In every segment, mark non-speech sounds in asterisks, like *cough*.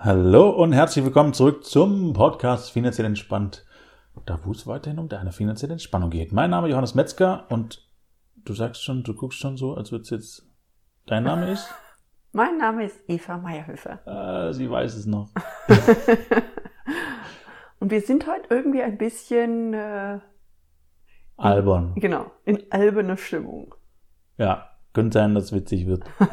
Hallo und herzlich willkommen zurück zum Podcast Finanziell Entspannt. Da wo es weiterhin um deine finanzielle Entspannung geht. Mein Name ist Johannes Metzger und du sagst schon, du guckst schon so, als würde es jetzt dein Name ist? *laughs* Mein Name ist Eva Meyerhöfer. Äh, sie weiß es noch. *laughs* und wir sind heute irgendwie ein bisschen äh, albern. Genau, in alberner Stimmung. Ja, könnte sein, dass es witzig wird. *laughs*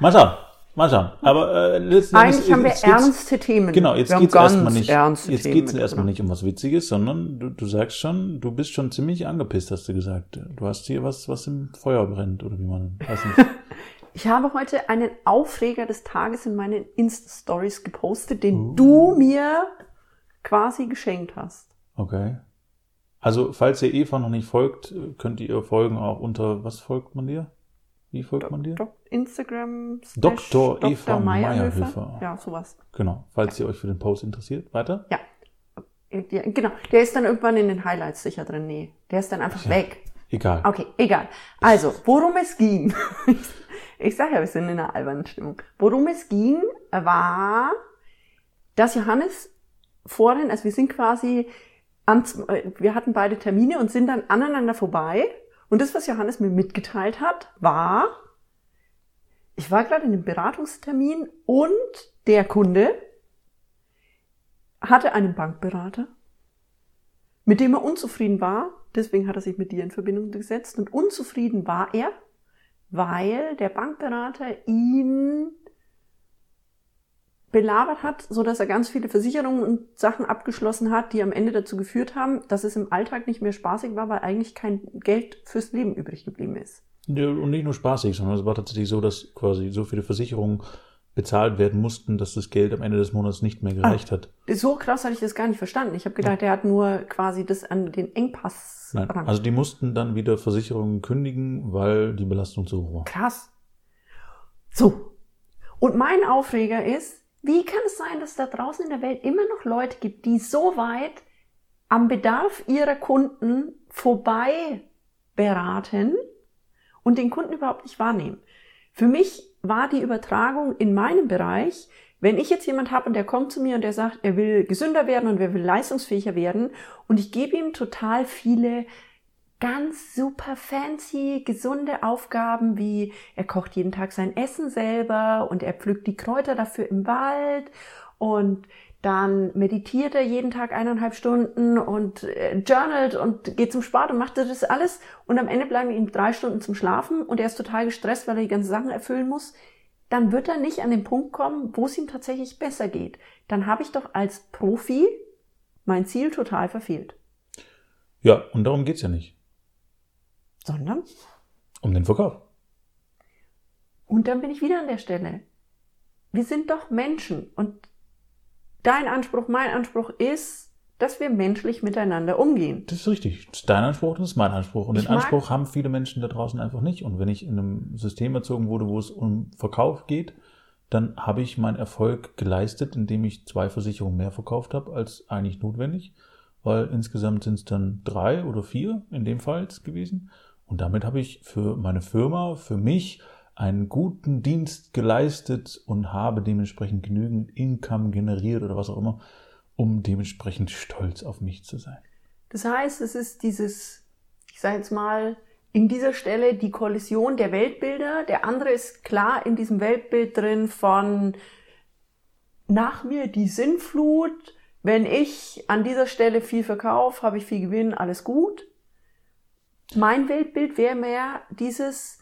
Mal schauen. Mal schauen. Aber äh, letzten Eigentlich haben wir ernste Themen. Genau, jetzt geht es erstmal nicht. Jetzt geht's erstmal nicht um was Witziges, sondern du, du sagst schon, du bist schon ziemlich angepisst, hast du gesagt. Du hast hier was, was im Feuer brennt, oder wie man weiß nicht. *laughs* ich habe heute einen Aufreger des Tages in meinen Insta-Stories gepostet, den uh. du mir quasi geschenkt hast. Okay. Also, falls ihr Eva noch nicht folgt, könnt ihr ihr folgen auch unter, was folgt man dir? Wie folgt man dir? Do Instagram. Dr. Eva Meierhöfer. Ja, sowas. Genau. Falls ihr euch für den Post interessiert. Weiter? Ja. ja. Genau. Der ist dann irgendwann in den Highlights sicher drin. Nee. Der ist dann einfach ja. weg. Egal. Okay, egal. Also, worum es ging. *laughs* ich sage ja, wir sind in einer albernen Stimmung. Worum es ging, war, dass Johannes vorhin, also wir sind quasi, an, wir hatten beide Termine und sind dann aneinander vorbei und das, was Johannes mir mitgeteilt hat, war, ich war gerade in einem Beratungstermin und der Kunde hatte einen Bankberater, mit dem er unzufrieden war. Deswegen hat er sich mit dir in Verbindung gesetzt. Und unzufrieden war er, weil der Bankberater ihn belabert hat, so dass er ganz viele Versicherungen und Sachen abgeschlossen hat, die am Ende dazu geführt haben, dass es im Alltag nicht mehr spaßig war, weil eigentlich kein Geld fürs Leben übrig geblieben ist. Ja, und nicht nur spaßig, sondern es war tatsächlich so, dass quasi so viele Versicherungen bezahlt werden mussten, dass das Geld am Ende des Monats nicht mehr gereicht ah, hat. So krass hatte ich das gar nicht verstanden. Ich habe gedacht, ja. er hat nur quasi das an den Engpass. Nein, also die mussten dann wieder Versicherungen kündigen, weil die Belastung zu hoch war. Krass. So. Und mein Aufreger ist, wie kann es sein, dass da draußen in der Welt immer noch Leute gibt, die so weit am Bedarf ihrer Kunden vorbei beraten und den Kunden überhaupt nicht wahrnehmen? Für mich war die Übertragung in meinem Bereich, wenn ich jetzt jemand habe und der kommt zu mir und der sagt, er will gesünder werden und er will leistungsfähiger werden und ich gebe ihm total viele ganz super fancy, gesunde Aufgaben wie er kocht jeden Tag sein Essen selber und er pflückt die Kräuter dafür im Wald und dann meditiert er jeden Tag eineinhalb Stunden und äh, journalt und geht zum Sport und macht das alles und am Ende bleiben ihm drei Stunden zum Schlafen und er ist total gestresst, weil er die ganzen Sachen erfüllen muss, dann wird er nicht an den Punkt kommen, wo es ihm tatsächlich besser geht. Dann habe ich doch als Profi mein Ziel total verfehlt. Ja, und darum geht's ja nicht sondern um den Verkauf. Und dann bin ich wieder an der Stelle. Wir sind doch Menschen und dein Anspruch, mein Anspruch ist, dass wir menschlich miteinander umgehen. Das ist richtig. Das ist dein Anspruch, das ist mein Anspruch. Und ich den Anspruch haben viele Menschen da draußen einfach nicht. Und wenn ich in einem System erzogen wurde, wo es um Verkauf geht, dann habe ich meinen Erfolg geleistet, indem ich zwei Versicherungen mehr verkauft habe als eigentlich notwendig. Weil insgesamt sind es dann drei oder vier in dem Fall gewesen. Und damit habe ich für meine Firma, für mich einen guten Dienst geleistet und habe dementsprechend genügend Income generiert oder was auch immer, um dementsprechend stolz auf mich zu sein. Das heißt, es ist dieses, ich sage jetzt mal, in dieser Stelle die Kollision der Weltbilder. Der andere ist klar in diesem Weltbild drin von nach mir die Sinnflut. Wenn ich an dieser Stelle viel verkaufe, habe ich viel Gewinn, alles gut. Mein Weltbild wäre mehr dieses,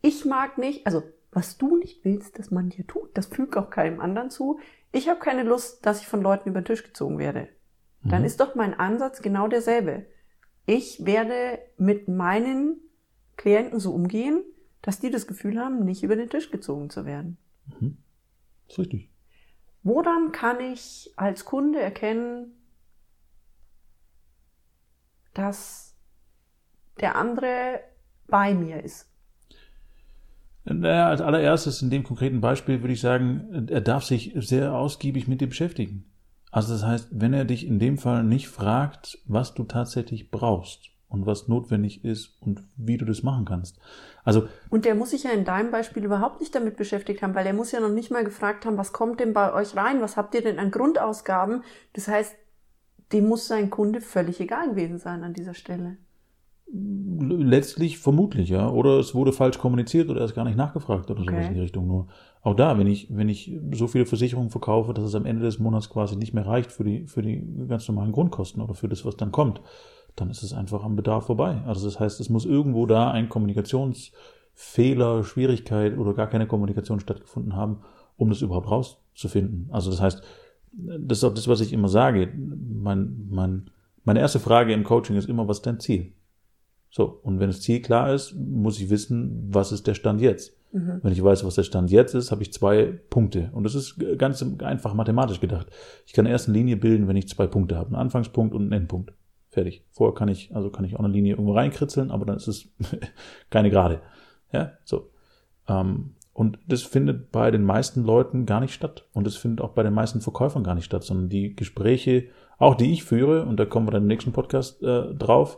ich mag nicht, also was du nicht willst, dass man dir tut, das fügt auch keinem anderen zu. Ich habe keine Lust, dass ich von Leuten über den Tisch gezogen werde. Dann mhm. ist doch mein Ansatz genau derselbe. Ich werde mit meinen Klienten so umgehen, dass die das Gefühl haben, nicht über den Tisch gezogen zu werden. Mhm. Das ist richtig. Woran kann ich als Kunde erkennen, dass der andere bei mir ist? Naja, als allererstes in dem konkreten Beispiel würde ich sagen, er darf sich sehr ausgiebig mit dir beschäftigen. Also das heißt, wenn er dich in dem Fall nicht fragt, was du tatsächlich brauchst und was notwendig ist und wie du das machen kannst. Also und der muss sich ja in deinem Beispiel überhaupt nicht damit beschäftigt haben, weil er muss ja noch nicht mal gefragt haben, was kommt denn bei euch rein, was habt ihr denn an Grundausgaben? Das heißt, dem muss sein Kunde völlig egal gewesen sein an dieser Stelle. Letztlich vermutlich, ja. Oder es wurde falsch kommuniziert oder er ist gar nicht nachgefragt oder okay. sowas in die Richtung. Nur auch da, wenn ich, wenn ich so viele Versicherungen verkaufe, dass es am Ende des Monats quasi nicht mehr reicht für die, für die ganz normalen Grundkosten oder für das, was dann kommt, dann ist es einfach am Bedarf vorbei. Also das heißt, es muss irgendwo da ein Kommunikationsfehler, Schwierigkeit oder gar keine Kommunikation stattgefunden haben, um das überhaupt rauszufinden. Also das heißt, das ist auch das, was ich immer sage. Mein, mein, meine erste Frage im Coaching ist immer, was ist dein Ziel? So, und wenn das Ziel klar ist, muss ich wissen, was ist der Stand jetzt. Mhm. Wenn ich weiß, was der Stand jetzt ist, habe ich zwei Punkte. Und das ist ganz einfach mathematisch gedacht. Ich kann erst eine Linie bilden, wenn ich zwei Punkte habe. Einen Anfangspunkt und einen Endpunkt. Fertig. Vorher kann ich, also kann ich auch eine Linie irgendwo reinkritzeln, aber dann ist es *laughs* keine gerade. Ja, so. Ähm, und das findet bei den meisten Leuten gar nicht statt. Und das findet auch bei den meisten Verkäufern gar nicht statt, sondern die Gespräche, auch die ich führe, und da kommen wir dann im nächsten Podcast äh, drauf,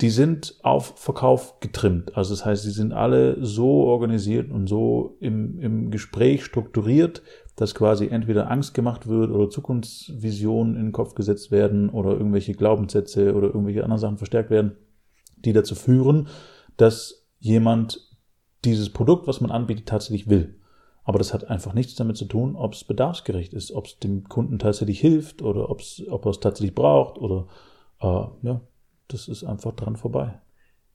die sind auf Verkauf getrimmt. Also das heißt, sie sind alle so organisiert und so im, im Gespräch strukturiert, dass quasi entweder Angst gemacht wird oder Zukunftsvisionen in den Kopf gesetzt werden oder irgendwelche Glaubenssätze oder irgendwelche anderen Sachen verstärkt werden, die dazu führen, dass jemand dieses Produkt, was man anbietet, tatsächlich will. Aber das hat einfach nichts damit zu tun, ob es bedarfsgerecht ist, ob es dem Kunden tatsächlich hilft oder ob er es tatsächlich braucht oder äh, ja, das ist einfach dran vorbei.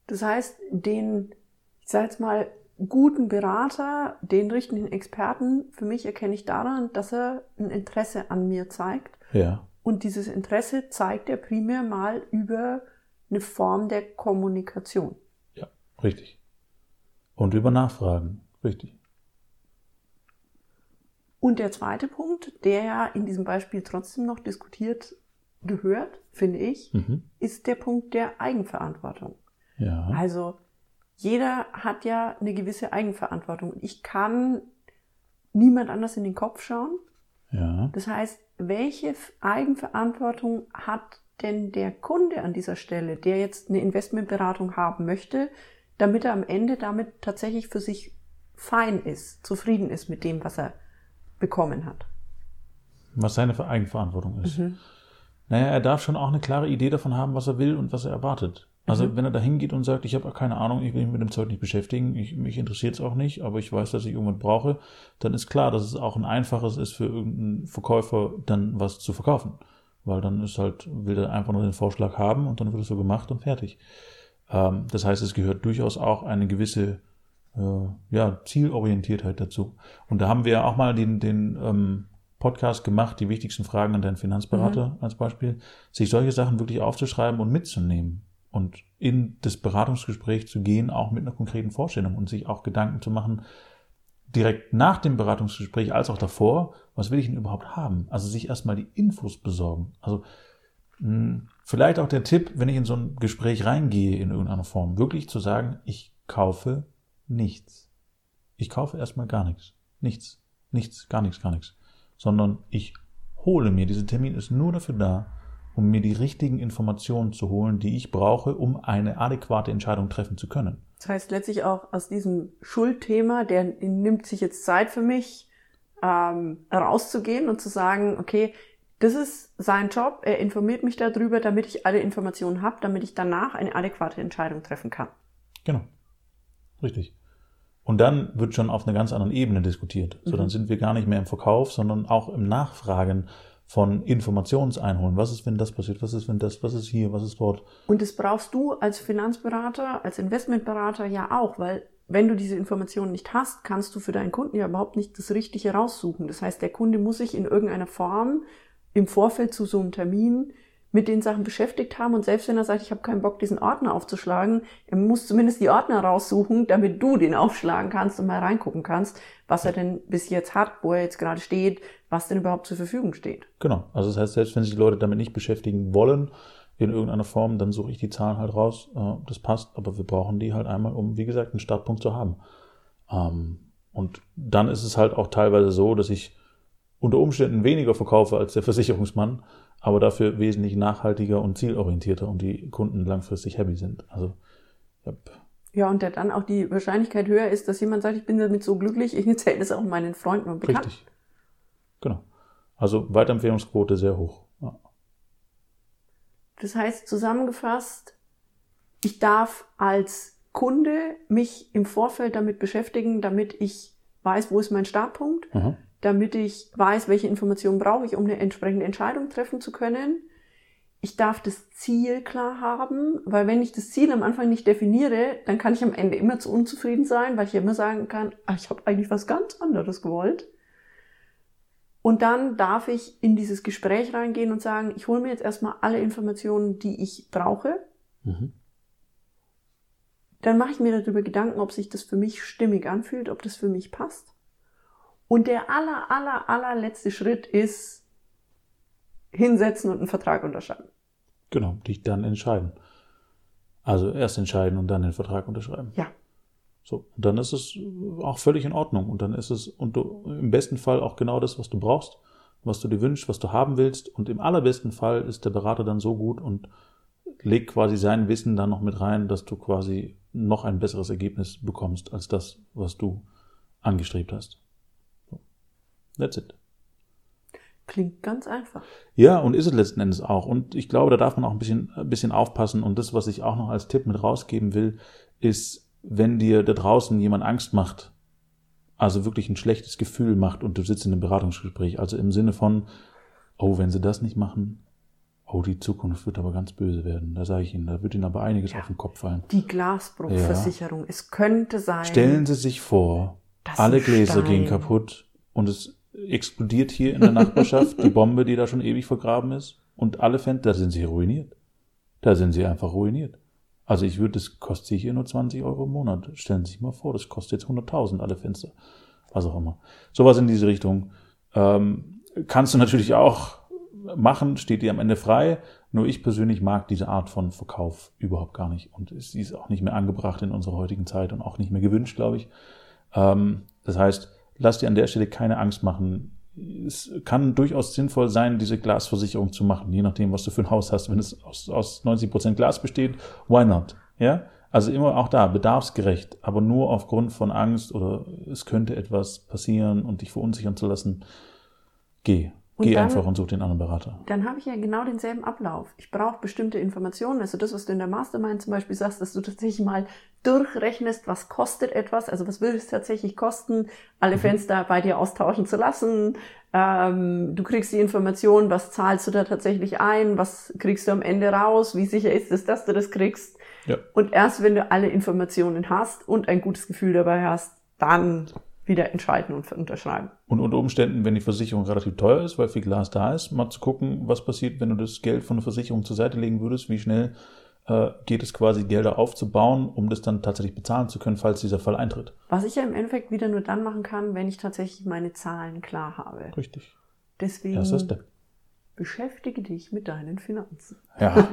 Das heißt, den, ich sage jetzt mal, guten Berater, den richtigen Experten, für mich erkenne ich daran, dass er ein Interesse an mir zeigt. Ja. Und dieses Interesse zeigt er primär mal über eine Form der Kommunikation. Ja, richtig. Und über Nachfragen, richtig. Und der zweite Punkt, der ja in diesem Beispiel trotzdem noch diskutiert gehört, finde ich, mhm. ist der Punkt der Eigenverantwortung. Ja. Also jeder hat ja eine gewisse Eigenverantwortung. Ich kann niemand anders in den Kopf schauen. Ja. Das heißt, welche Eigenverantwortung hat denn der Kunde an dieser Stelle, der jetzt eine Investmentberatung haben möchte, damit er am Ende damit tatsächlich für sich fein ist, zufrieden ist mit dem, was er bekommen hat? Was seine Eigenverantwortung ist. Mhm. Naja, er darf schon auch eine klare Idee davon haben, was er will und was er erwartet. Also mhm. wenn er da hingeht und sagt, ich habe keine Ahnung, ich will mich mit dem Zeug nicht beschäftigen, ich, mich interessiert es auch nicht, aber ich weiß, dass ich irgendwas brauche, dann ist klar, dass es auch ein einfaches ist für irgendeinen Verkäufer, dann was zu verkaufen. Weil dann ist halt, will er einfach nur den Vorschlag haben und dann wird es so gemacht und fertig. Ähm, das heißt, es gehört durchaus auch eine gewisse äh, ja, Zielorientiertheit dazu. Und da haben wir ja auch mal den, den ähm, Podcast gemacht, die wichtigsten Fragen an deinen Finanzberater mhm. als Beispiel, sich solche Sachen wirklich aufzuschreiben und mitzunehmen und in das Beratungsgespräch zu gehen, auch mit einer konkreten Vorstellung und sich auch Gedanken zu machen, direkt nach dem Beratungsgespräch als auch davor, was will ich denn überhaupt haben? Also sich erstmal die Infos besorgen. Also mh, hm, vielleicht auch der Tipp, wenn ich in so ein Gespräch reingehe in irgendeiner Form, wirklich zu sagen, ich kaufe nichts. Ich kaufe erstmal gar nichts. Nichts. Nichts, gar nichts, gar nichts sondern ich hole mir, dieser Termin ist nur dafür da, um mir die richtigen Informationen zu holen, die ich brauche, um eine adäquate Entscheidung treffen zu können. Das heißt letztlich auch aus diesem Schuldthema, der nimmt sich jetzt Zeit für mich, ähm, rauszugehen und zu sagen, okay, das ist sein Job, er informiert mich darüber, damit ich alle Informationen habe, damit ich danach eine adäquate Entscheidung treffen kann. Genau. Richtig. Und dann wird schon auf einer ganz anderen Ebene diskutiert. So, dann mhm. sind wir gar nicht mehr im Verkauf, sondern auch im Nachfragen von Informationseinholen. Was ist, wenn das passiert? Was ist, wenn das? Was ist hier? Was ist dort? Und das brauchst du als Finanzberater, als Investmentberater ja auch, weil wenn du diese Informationen nicht hast, kannst du für deinen Kunden ja überhaupt nicht das Richtige raussuchen. Das heißt, der Kunde muss sich in irgendeiner Form im Vorfeld zu so einem Termin mit den Sachen beschäftigt haben und selbst wenn er sagt, ich habe keinen Bock, diesen Ordner aufzuschlagen, er muss zumindest die Ordner raussuchen, damit du den aufschlagen kannst und mal reingucken kannst, was er denn bis jetzt hat, wo er jetzt gerade steht, was denn überhaupt zur Verfügung steht. Genau. Also das heißt, selbst wenn sich die Leute damit nicht beschäftigen wollen, in irgendeiner Form, dann suche ich die Zahlen halt raus. Äh, das passt, aber wir brauchen die halt einmal, um, wie gesagt, einen Startpunkt zu haben. Ähm, und dann ist es halt auch teilweise so, dass ich unter Umständen weniger verkaufe als der Versicherungsmann, aber dafür wesentlich nachhaltiger und zielorientierter und die Kunden langfristig happy sind. Also, ja. Ja, und der dann auch die Wahrscheinlichkeit höher ist, dass jemand sagt, ich bin damit so glücklich, ich erzähle das auch meinen Freunden und Bekannten. Richtig. Genau. Also Weiterempfehlungsquote sehr hoch. Ja. Das heißt, zusammengefasst, ich darf als Kunde mich im Vorfeld damit beschäftigen, damit ich weiß, wo ist mein Startpunkt, mhm. Damit ich weiß, welche Informationen brauche ich, um eine entsprechende Entscheidung treffen zu können. Ich darf das Ziel klar haben, weil wenn ich das Ziel am Anfang nicht definiere, dann kann ich am Ende immer zu unzufrieden sein, weil ich immer sagen kann, ach, ich habe eigentlich was ganz anderes gewollt. Und dann darf ich in dieses Gespräch reingehen und sagen, ich hole mir jetzt erstmal alle Informationen, die ich brauche. Mhm dann mache ich mir darüber Gedanken, ob sich das für mich stimmig anfühlt, ob das für mich passt. Und der aller, aller, allerletzte Schritt ist hinsetzen und einen Vertrag unterschreiben. Genau, dich dann entscheiden. Also erst entscheiden und dann den Vertrag unterschreiben. Ja. So, und dann ist es auch völlig in Ordnung. Und dann ist es und du, im besten Fall auch genau das, was du brauchst, was du dir wünschst, was du haben willst. Und im allerbesten Fall ist der Berater dann so gut und legt quasi sein Wissen dann noch mit rein, dass du quasi noch ein besseres Ergebnis bekommst als das, was du angestrebt hast. That's it. Klingt ganz einfach. Ja, und ist es letzten Endes auch. Und ich glaube, da darf man auch ein bisschen, ein bisschen aufpassen. Und das, was ich auch noch als Tipp mit rausgeben will, ist, wenn dir da draußen jemand Angst macht, also wirklich ein schlechtes Gefühl macht und du sitzt in einem Beratungsgespräch, also im Sinne von, oh, wenn sie das nicht machen, Oh, die Zukunft wird aber ganz böse werden. Da sage ich Ihnen, da wird Ihnen aber einiges ja. auf den Kopf fallen. Die Glasbruchversicherung. Ja. Es könnte sein. Stellen Sie sich vor, alle Gläser Stein. gehen kaputt und es explodiert hier in der Nachbarschaft die Bombe, die da schon ewig vergraben ist. Und alle Fenster, da sind Sie ruiniert. Da sind Sie einfach ruiniert. Also ich würde, das kostet hier nur 20 Euro im Monat. Stellen Sie sich mal vor, das kostet jetzt 100.000 alle Fenster. Was auch immer. Sowas in diese Richtung. Ähm, kannst du natürlich auch machen, steht dir am Ende frei. Nur ich persönlich mag diese Art von Verkauf überhaupt gar nicht. Und sie ist auch nicht mehr angebracht in unserer heutigen Zeit und auch nicht mehr gewünscht, glaube ich. Ähm, das heißt, lass dir an der Stelle keine Angst machen. Es kann durchaus sinnvoll sein, diese Glasversicherung zu machen, je nachdem, was du für ein Haus hast. Wenn es aus, aus 90 Prozent Glas besteht, why not? Ja? Also immer auch da, bedarfsgerecht, aber nur aufgrund von Angst oder es könnte etwas passieren und dich verunsichern zu lassen. Geh. Und Geh dann, einfach und such den anderen Berater. Dann habe ich ja genau denselben Ablauf. Ich brauche bestimmte Informationen. Also das, was du in der Mastermind zum Beispiel sagst, dass du tatsächlich mal durchrechnest, was kostet etwas, also was würde es tatsächlich kosten, alle mhm. Fenster bei dir austauschen zu lassen. Ähm, du kriegst die Information, was zahlst du da tatsächlich ein, was kriegst du am Ende raus, wie sicher ist es, dass du das kriegst. Ja. Und erst wenn du alle Informationen hast und ein gutes Gefühl dabei hast, dann wieder entscheiden und unterschreiben. Und unter Umständen, wenn die Versicherung relativ teuer ist, weil viel Glas da ist, mal zu gucken, was passiert, wenn du das Geld von der Versicherung zur Seite legen würdest, wie schnell äh, geht es quasi, Gelder aufzubauen, um das dann tatsächlich bezahlen zu können, falls dieser Fall eintritt. Was ich ja im Endeffekt wieder nur dann machen kann, wenn ich tatsächlich meine Zahlen klar habe. Richtig. Deswegen beschäftige dich mit deinen Finanzen. Ja,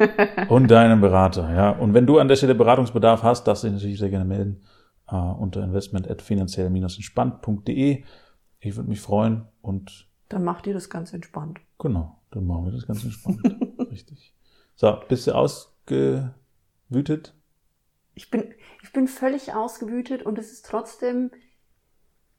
und deinem Berater. Ja, und wenn du an der Stelle Beratungsbedarf hast, darfst du dich natürlich sehr gerne melden äh, unter investment.finanziell-entspannt.de. Ich würde mich freuen und dann macht ihr das ganz entspannt. Genau, dann machen wir das ganz entspannt. *laughs* Richtig. So, bist du ausgewütet? Ich bin, ich bin völlig ausgewütet und es ist trotzdem,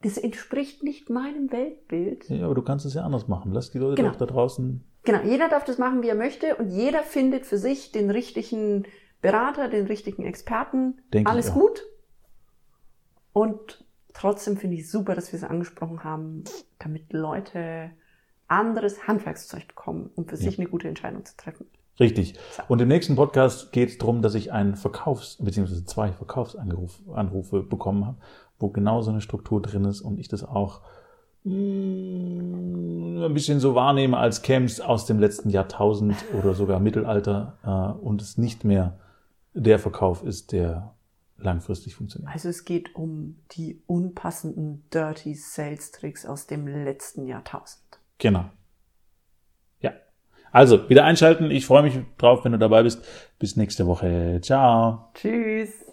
das entspricht nicht meinem Weltbild. Ja, aber du kannst es ja anders machen. Lass die Leute genau. doch da draußen. Genau, jeder darf das machen, wie er möchte und jeder findet für sich den richtigen Berater, den richtigen Experten. Denke Alles gut. Und trotzdem finde ich super, dass wir es angesprochen haben, damit Leute anderes Handwerkszeug bekommen, um für ja. sich eine gute Entscheidung zu treffen. Richtig. So. Und im nächsten Podcast geht es darum, dass ich einen Verkaufs- bzw. zwei Verkaufsanrufe bekommen habe, wo genau so eine Struktur drin ist und ich das auch mh, mm, ein bisschen so wahrnehme, als es aus dem letzten Jahrtausend oder sogar Mittelalter äh, und es nicht mehr der Verkauf ist, der langfristig funktionieren. Also es geht um die unpassenden Dirty Sales Tricks aus dem letzten Jahrtausend. Genau. Ja. Also, wieder einschalten. Ich freue mich drauf, wenn du dabei bist. Bis nächste Woche. Ciao. Tschüss.